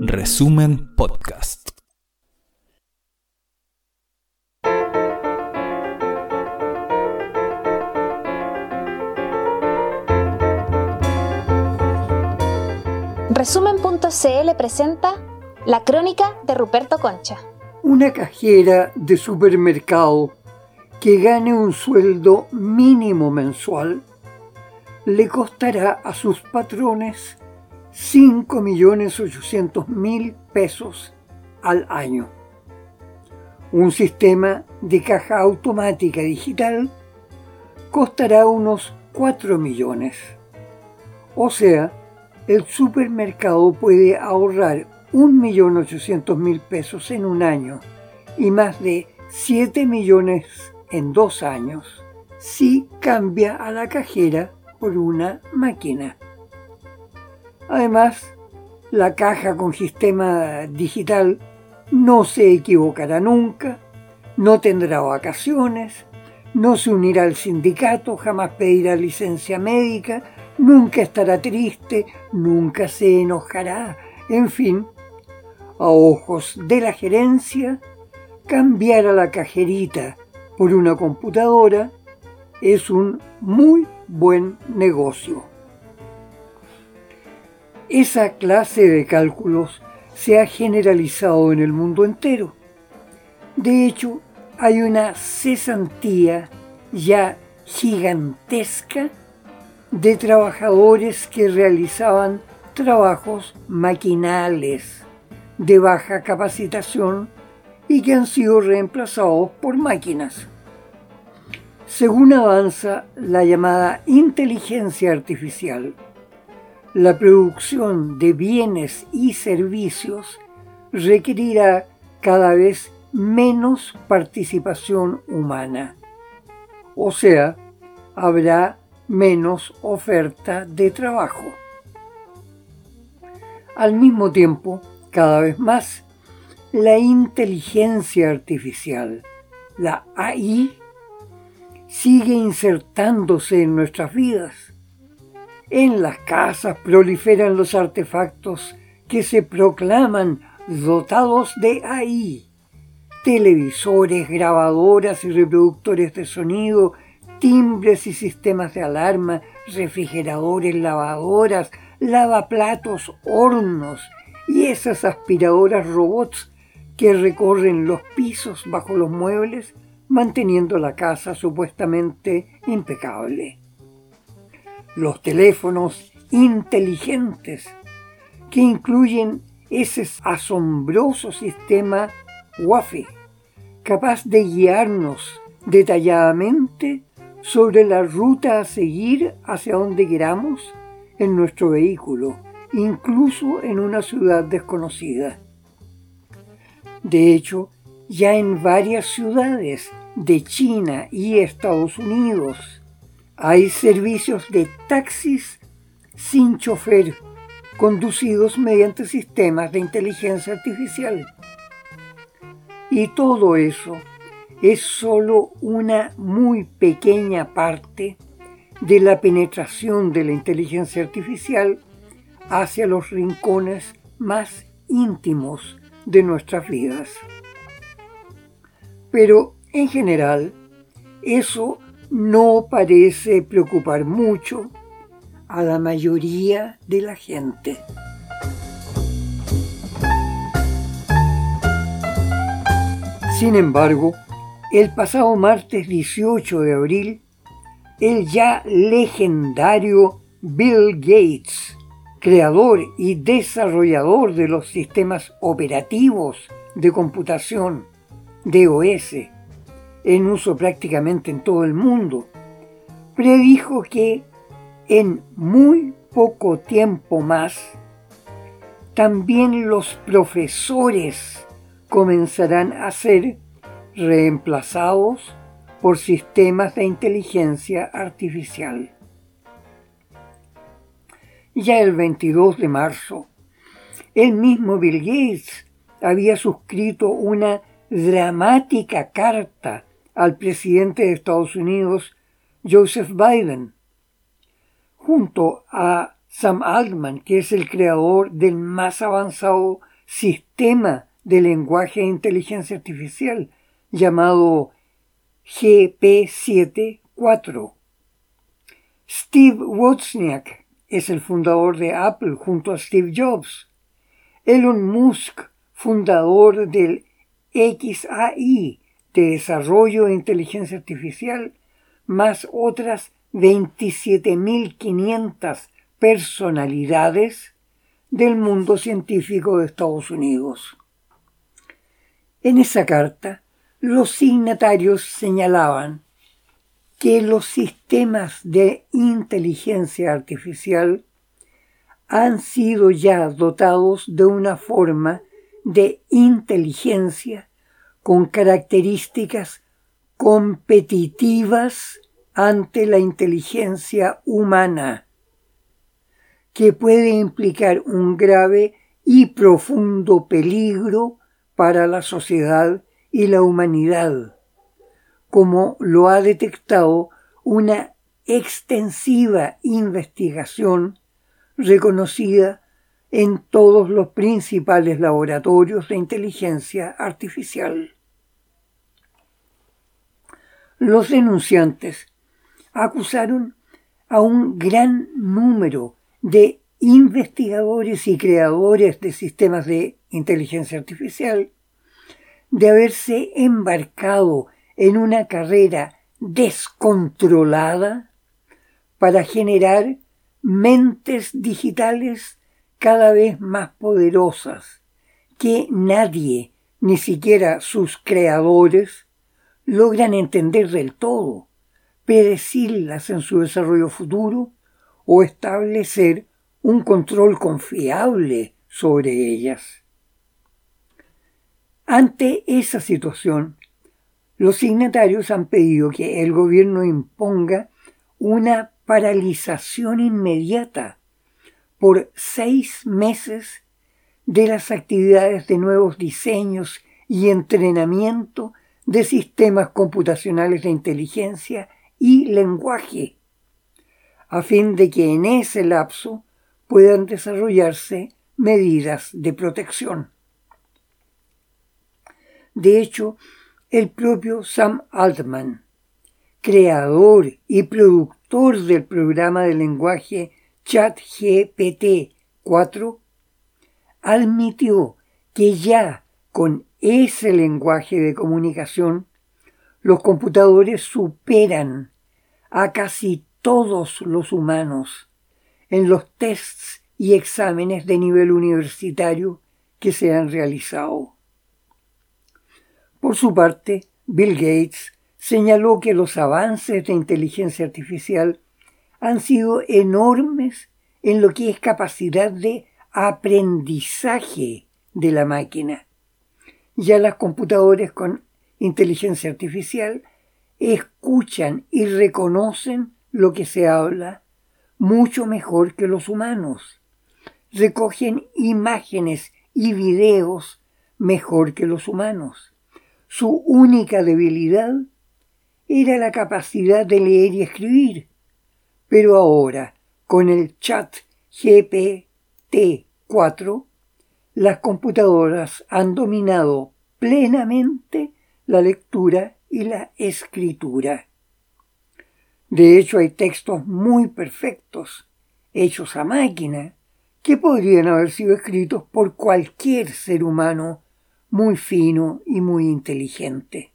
Resumen Podcast. Resumen.cl presenta La crónica de Ruperto Concha. Una cajera de supermercado que gane un sueldo mínimo mensual le costará a sus patrones 5.800.000 pesos al año. Un sistema de caja automática digital costará unos 4 millones. O sea, el supermercado puede ahorrar 1.800.000 pesos en un año y más de 7 millones en dos años si cambia a la cajera por una máquina. Además, la caja con sistema digital no se equivocará nunca, no tendrá vacaciones, no se unirá al sindicato, jamás pedirá licencia médica, nunca estará triste, nunca se enojará, en fin, a ojos de la gerencia, cambiar a la cajerita por una computadora es un muy buen negocio. Esa clase de cálculos se ha generalizado en el mundo entero. De hecho, hay una cesantía ya gigantesca de trabajadores que realizaban trabajos maquinales de baja capacitación y que han sido reemplazados por máquinas. Según avanza la llamada inteligencia artificial, la producción de bienes y servicios requerirá cada vez menos participación humana. O sea, habrá menos oferta de trabajo. Al mismo tiempo, cada vez más, la inteligencia artificial, la AI, sigue insertándose en nuestras vidas. En las casas proliferan los artefactos que se proclaman dotados de AI. Televisores, grabadoras y reproductores de sonido timbres y sistemas de alarma, refrigeradores, lavadoras, lavaplatos, hornos y esas aspiradoras robots que recorren los pisos bajo los muebles manteniendo la casa supuestamente impecable. Los teléfonos inteligentes que incluyen ese asombroso sistema Wi-Fi capaz de guiarnos detalladamente sobre la ruta a seguir hacia donde queramos en nuestro vehículo, incluso en una ciudad desconocida. De hecho, ya en varias ciudades de China y Estados Unidos hay servicios de taxis sin chofer conducidos mediante sistemas de inteligencia artificial. Y todo eso es sólo una muy pequeña parte de la penetración de la inteligencia artificial hacia los rincones más íntimos de nuestras vidas. Pero en general, eso no parece preocupar mucho a la mayoría de la gente. Sin embargo, el pasado martes 18 de abril, el ya legendario Bill Gates, creador y desarrollador de los sistemas operativos de computación DOS en uso prácticamente en todo el mundo, predijo que en muy poco tiempo más también los profesores comenzarán a ser reemplazados por sistemas de inteligencia artificial. Ya el 22 de marzo, el mismo Bill Gates había suscrito una dramática carta al presidente de Estados Unidos, Joseph Biden, junto a Sam Altman, que es el creador del más avanzado sistema de lenguaje e inteligencia artificial llamado GP74. Steve Wozniak es el fundador de Apple junto a Steve Jobs. Elon Musk, fundador del XAI de desarrollo de inteligencia artificial, más otras 27.500 personalidades del mundo científico de Estados Unidos. En esa carta, los signatarios señalaban que los sistemas de inteligencia artificial han sido ya dotados de una forma de inteligencia con características competitivas ante la inteligencia humana, que puede implicar un grave y profundo peligro para la sociedad y la humanidad, como lo ha detectado una extensiva investigación reconocida en todos los principales laboratorios de inteligencia artificial. Los denunciantes acusaron a un gran número de investigadores y creadores de sistemas de inteligencia artificial de haberse embarcado en una carrera descontrolada para generar mentes digitales cada vez más poderosas que nadie, ni siquiera sus creadores, logran entender del todo, predecirlas en su desarrollo futuro o establecer un control confiable sobre ellas. Ante esa situación, los signatarios han pedido que el gobierno imponga una paralización inmediata por seis meses de las actividades de nuevos diseños y entrenamiento de sistemas computacionales de inteligencia y lenguaje, a fin de que en ese lapso puedan desarrollarse medidas de protección. De hecho, el propio Sam Altman, creador y productor del programa de lenguaje ChatGPT 4, admitió que ya con ese lenguaje de comunicación los computadores superan a casi todos los humanos en los tests y exámenes de nivel universitario que se han realizado. Por su parte, Bill Gates señaló que los avances de inteligencia artificial han sido enormes en lo que es capacidad de aprendizaje de la máquina. Ya las computadoras con inteligencia artificial escuchan y reconocen lo que se habla mucho mejor que los humanos. Recogen imágenes y videos mejor que los humanos. Su única debilidad era la capacidad de leer y escribir. Pero ahora, con el chat GPT-4, las computadoras han dominado plenamente la lectura y la escritura. De hecho, hay textos muy perfectos, hechos a máquina, que podrían haber sido escritos por cualquier ser humano muy fino y muy inteligente.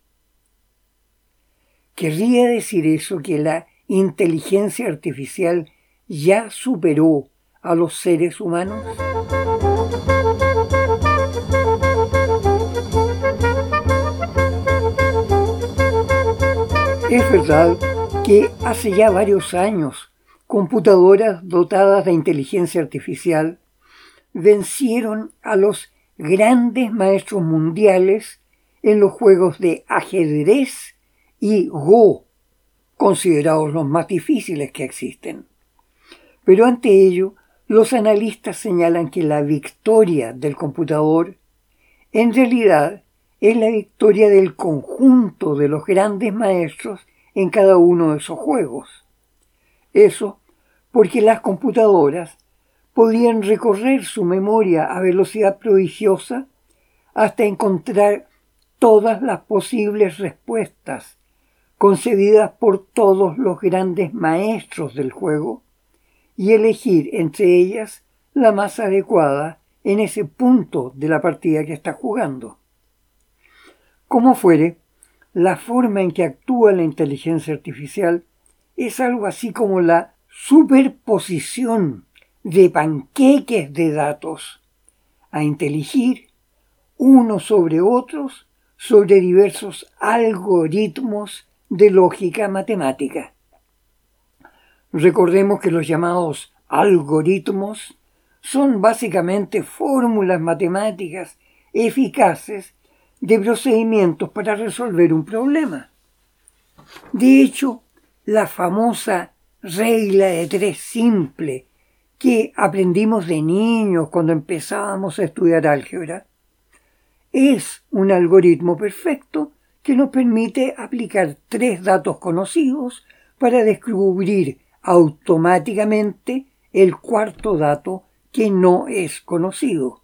¿Querría decir eso que la inteligencia artificial ya superó a los seres humanos? Es verdad que hace ya varios años computadoras dotadas de inteligencia artificial vencieron a los grandes maestros mundiales en los juegos de ajedrez y Go, considerados los más difíciles que existen. Pero ante ello, los analistas señalan que la victoria del computador en realidad es la victoria del conjunto de los grandes maestros en cada uno de esos juegos. Eso porque las computadoras podían recorrer su memoria a velocidad prodigiosa hasta encontrar todas las posibles respuestas concebidas por todos los grandes maestros del juego y elegir entre ellas la más adecuada en ese punto de la partida que está jugando. Como fuere, la forma en que actúa la inteligencia artificial es algo así como la superposición de panqueques de datos a inteligir unos sobre otros sobre diversos algoritmos de lógica matemática. Recordemos que los llamados algoritmos son básicamente fórmulas matemáticas eficaces de procedimientos para resolver un problema. De hecho, la famosa regla de tres simple que aprendimos de niños cuando empezábamos a estudiar álgebra, es un algoritmo perfecto que nos permite aplicar tres datos conocidos para descubrir automáticamente el cuarto dato que no es conocido.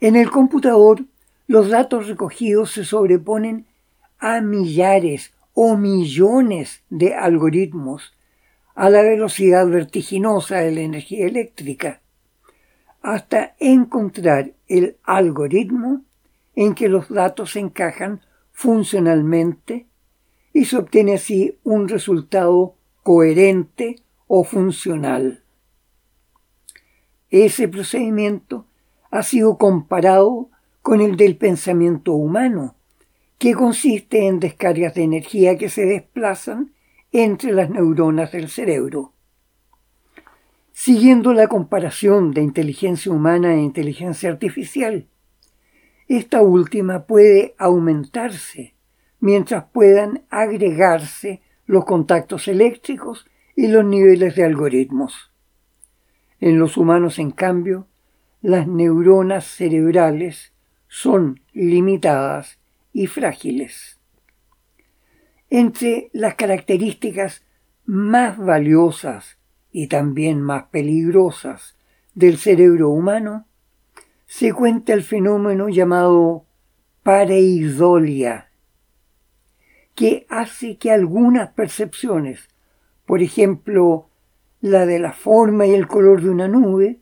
En el computador, los datos recogidos se sobreponen a millares o millones de algoritmos a la velocidad vertiginosa de la energía eléctrica, hasta encontrar el algoritmo en que los datos se encajan funcionalmente y se obtiene así un resultado coherente o funcional. Ese procedimiento ha sido comparado con el del pensamiento humano, que consiste en descargas de energía que se desplazan entre las neuronas del cerebro. Siguiendo la comparación de inteligencia humana e inteligencia artificial, esta última puede aumentarse mientras puedan agregarse los contactos eléctricos y los niveles de algoritmos. En los humanos, en cambio, las neuronas cerebrales son limitadas y frágiles. Entre las características más valiosas y también más peligrosas del cerebro humano se cuenta el fenómeno llamado pareidolia, que hace que algunas percepciones, por ejemplo, la de la forma y el color de una nube,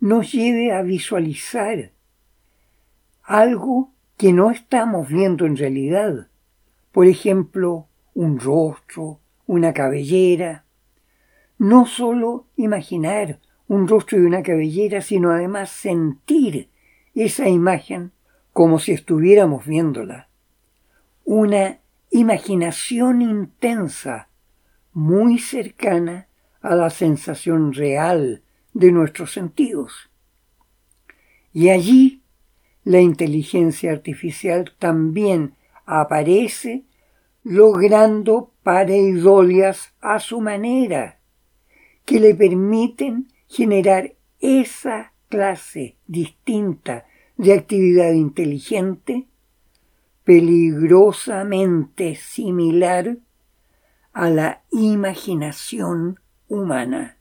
nos lleve a visualizar algo que no estamos viendo en realidad. Por ejemplo, un rostro, una cabellera. No solo imaginar un rostro y una cabellera, sino además sentir esa imagen como si estuviéramos viéndola. Una imaginación intensa, muy cercana a la sensación real de nuestros sentidos. Y allí la inteligencia artificial también aparece logrando pareidolias a su manera, que le permiten generar esa clase distinta de actividad inteligente peligrosamente similar a la imaginación humana.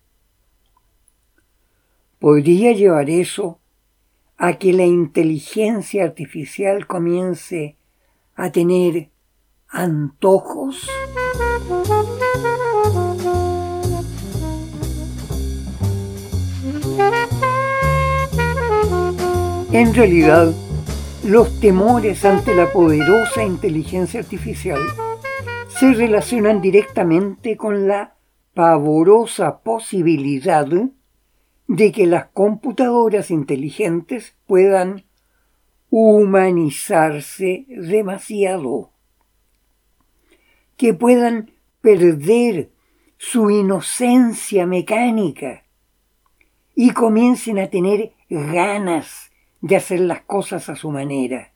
¿Podría llevar eso a que la inteligencia artificial comience a tener antojos? En realidad, los temores ante la poderosa inteligencia artificial se relacionan directamente con la pavorosa posibilidad de que las computadoras inteligentes puedan humanizarse demasiado, que puedan perder su inocencia mecánica y comiencen a tener ganas de hacer las cosas a su manera,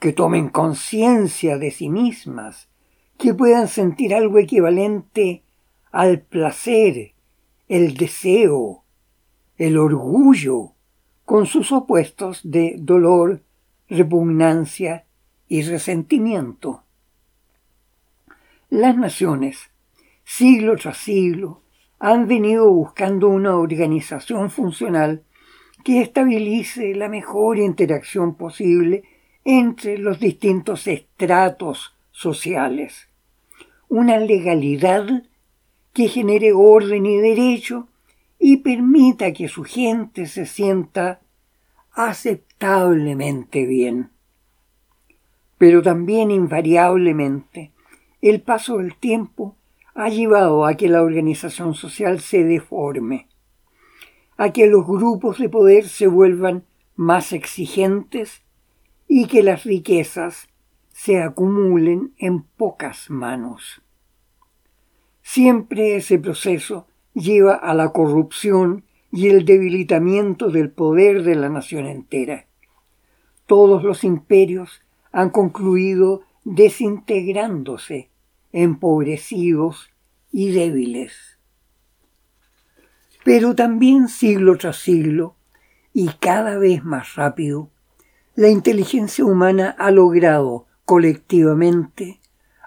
que tomen conciencia de sí mismas, que puedan sentir algo equivalente al placer, el deseo, el orgullo, con sus opuestos de dolor, repugnancia y resentimiento. Las naciones, siglo tras siglo, han venido buscando una organización funcional que estabilice la mejor interacción posible entre los distintos estratos sociales. Una legalidad que genere orden y derecho y permita que su gente se sienta aceptablemente bien. Pero también invariablemente el paso del tiempo ha llevado a que la organización social se deforme, a que los grupos de poder se vuelvan más exigentes y que las riquezas se acumulen en pocas manos. Siempre ese proceso lleva a la corrupción y el debilitamiento del poder de la nación entera. Todos los imperios han concluido desintegrándose, empobrecidos y débiles. Pero también siglo tras siglo, y cada vez más rápido, la inteligencia humana ha logrado colectivamente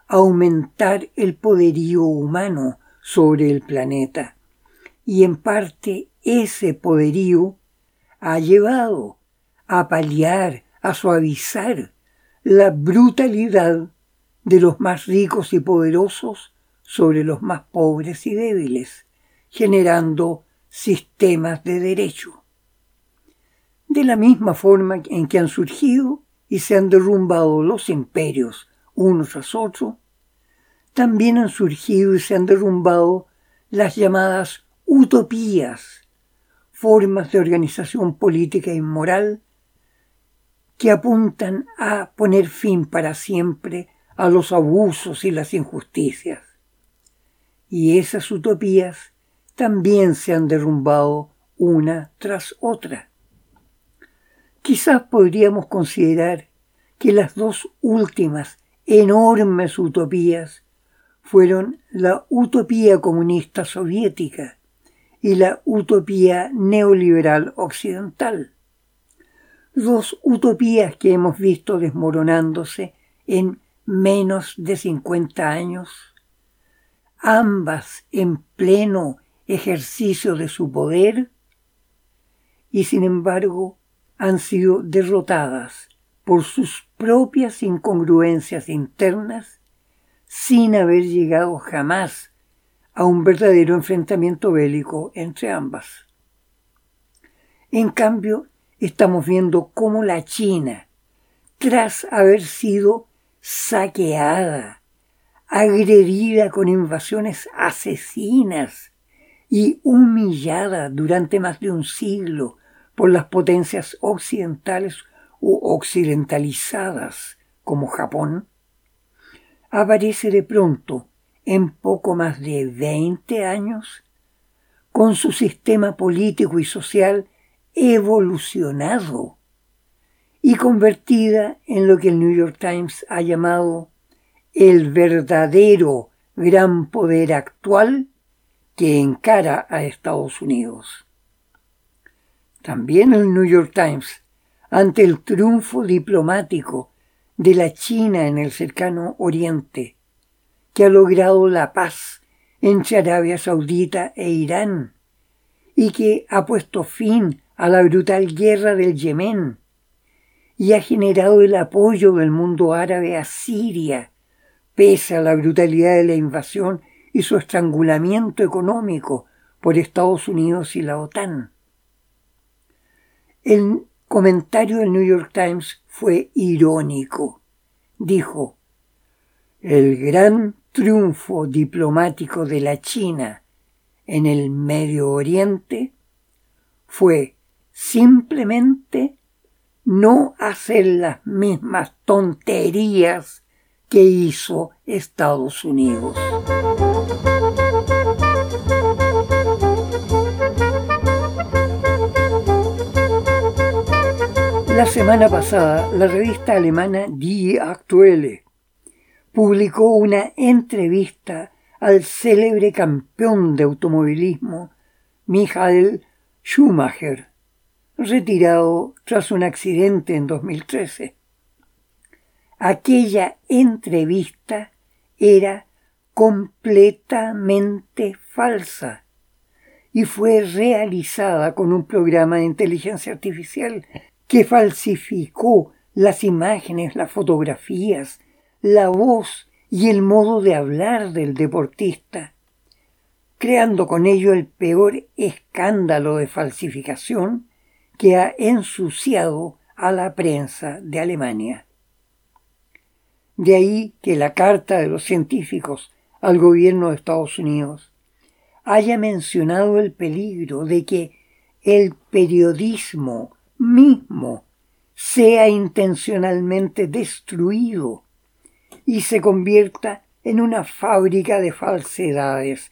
aumentar el poderío humano sobre el planeta, y en parte ese poderío ha llevado a paliar, a suavizar la brutalidad de los más ricos y poderosos sobre los más pobres y débiles, generando sistemas de derecho. De la misma forma en que han surgido y se han derrumbado los imperios uno tras otro, también han surgido y se han derrumbado las llamadas utopías, formas de organización política y moral que apuntan a poner fin para siempre a los abusos y las injusticias. Y esas utopías también se han derrumbado una tras otra. Quizás podríamos considerar que las dos últimas enormes utopías fueron la utopía comunista soviética y la utopía neoliberal occidental. Dos utopías que hemos visto desmoronándose en menos de 50 años, ambas en pleno ejercicio de su poder, y sin embargo han sido derrotadas por sus propias incongruencias internas sin haber llegado jamás a un verdadero enfrentamiento bélico entre ambas. En cambio, estamos viendo cómo la China, tras haber sido saqueada, agredida con invasiones asesinas y humillada durante más de un siglo por las potencias occidentales u occidentalizadas como Japón, aparece de pronto, en poco más de 20 años, con su sistema político y social evolucionado y convertida en lo que el New York Times ha llamado el verdadero gran poder actual que encara a Estados Unidos. También el New York Times, ante el triunfo diplomático de la China en el cercano Oriente, que ha logrado la paz entre Arabia Saudita e Irán, y que ha puesto fin a la brutal guerra del Yemen, y ha generado el apoyo del mundo árabe a Siria, pese a la brutalidad de la invasión y su estrangulamiento económico por Estados Unidos y la OTAN. El comentario del New York Times fue irónico. Dijo, el gran triunfo diplomático de la China en el Medio Oriente fue simplemente no hacer las mismas tonterías que hizo Estados Unidos. La semana pasada, la revista alemana Die Aktuelle publicó una entrevista al célebre campeón de automovilismo Michael Schumacher, retirado tras un accidente en 2013. Aquella entrevista era completamente falsa, y fue realizada con un programa de inteligencia artificial que falsificó las imágenes, las fotografías, la voz y el modo de hablar del deportista, creando con ello el peor escándalo de falsificación que ha ensuciado a la prensa de Alemania. De ahí que la carta de los científicos al gobierno de Estados Unidos haya mencionado el peligro de que el periodismo mismo sea intencionalmente destruido y se convierta en una fábrica de falsedades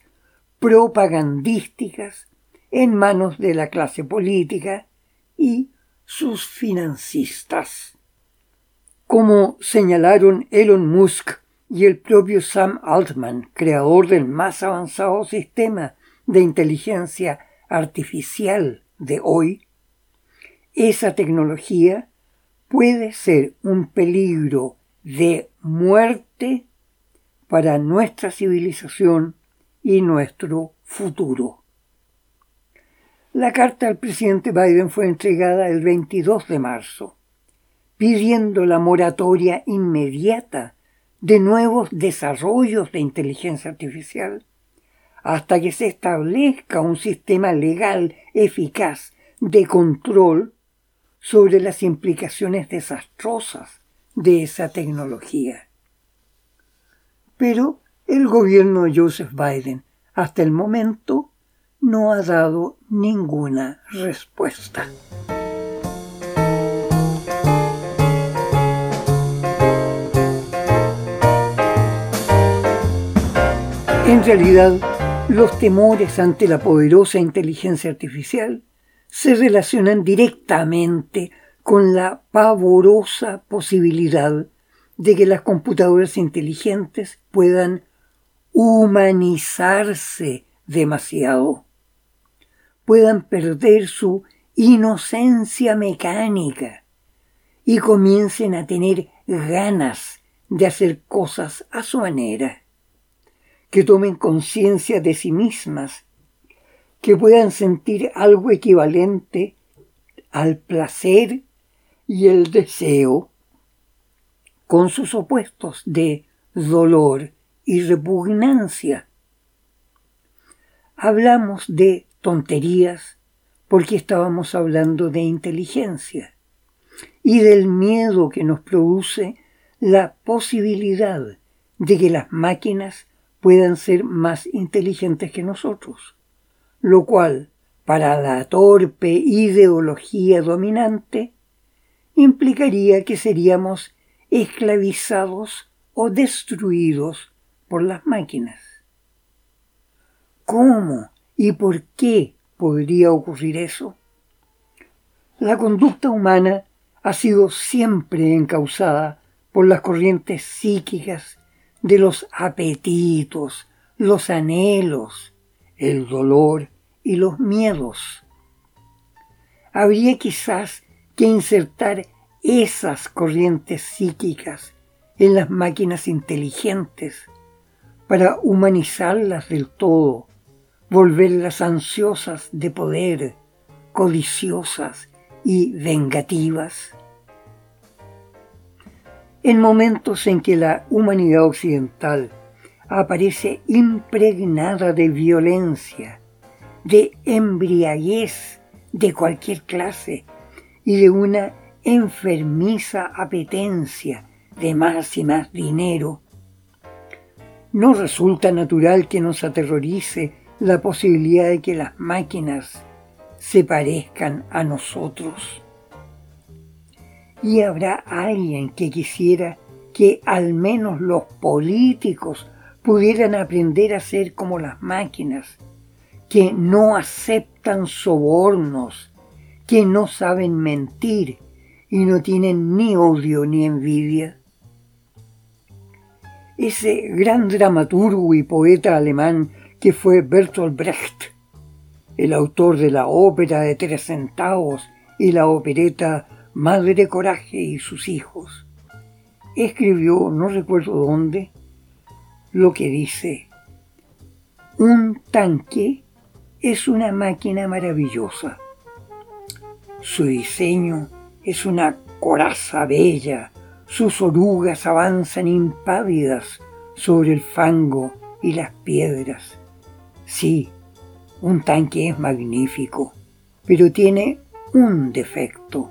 propagandísticas en manos de la clase política y sus financistas. Como señalaron Elon Musk y el propio Sam Altman, creador del más avanzado sistema de inteligencia artificial de hoy, esa tecnología puede ser un peligro de muerte para nuestra civilización y nuestro futuro. La carta al presidente Biden fue entregada el 22 de marzo, pidiendo la moratoria inmediata de nuevos desarrollos de inteligencia artificial hasta que se establezca un sistema legal eficaz de control sobre las implicaciones desastrosas de esa tecnología. Pero el gobierno de Joseph Biden hasta el momento no ha dado ninguna respuesta. En realidad, los temores ante la poderosa inteligencia artificial se relacionan directamente con la pavorosa posibilidad de que las computadoras inteligentes puedan humanizarse demasiado, puedan perder su inocencia mecánica y comiencen a tener ganas de hacer cosas a su manera que tomen conciencia de sí mismas, que puedan sentir algo equivalente al placer y el deseo, con sus opuestos de dolor y repugnancia. Hablamos de tonterías porque estábamos hablando de inteligencia y del miedo que nos produce la posibilidad de que las máquinas puedan ser más inteligentes que nosotros, lo cual, para la torpe ideología dominante, implicaría que seríamos esclavizados o destruidos por las máquinas. ¿Cómo y por qué podría ocurrir eso? La conducta humana ha sido siempre encausada por las corrientes psíquicas de los apetitos, los anhelos, el dolor y los miedos. Habría quizás que insertar esas corrientes psíquicas en las máquinas inteligentes para humanizarlas del todo, volverlas ansiosas de poder, codiciosas y vengativas en momentos en que la humanidad occidental aparece impregnada de violencia, de embriaguez de cualquier clase y de una enfermiza apetencia de más y más dinero, no resulta natural que nos aterrorice la posibilidad de que las máquinas se parezcan a nosotros. Y habrá alguien que quisiera que al menos los políticos pudieran aprender a ser como las máquinas, que no aceptan sobornos, que no saben mentir y no tienen ni odio ni envidia. Ese gran dramaturgo y poeta alemán que fue Bertolt Brecht, el autor de la ópera de tres centavos y la opereta Madre Coraje y sus hijos, escribió, no recuerdo dónde, lo que dice, un tanque es una máquina maravillosa. Su diseño es una coraza bella, sus orugas avanzan impávidas sobre el fango y las piedras. Sí, un tanque es magnífico, pero tiene un defecto.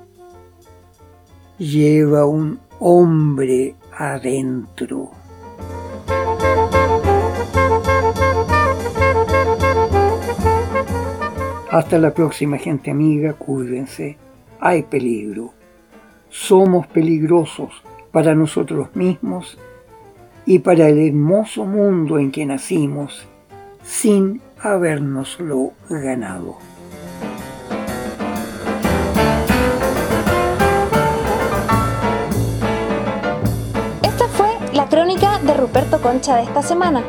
Lleva un hombre adentro. Hasta la próxima gente amiga, cuídense, hay peligro. Somos peligrosos para nosotros mismos y para el hermoso mundo en que nacimos sin habérnoslo ganado. Esta fue la crónica de Ruperto Concha de esta semana.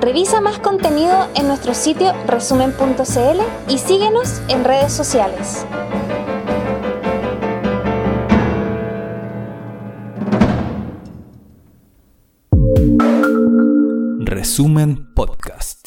Revisa más contenido en nuestro sitio resumen.cl y síguenos en redes sociales. Resumen Podcast.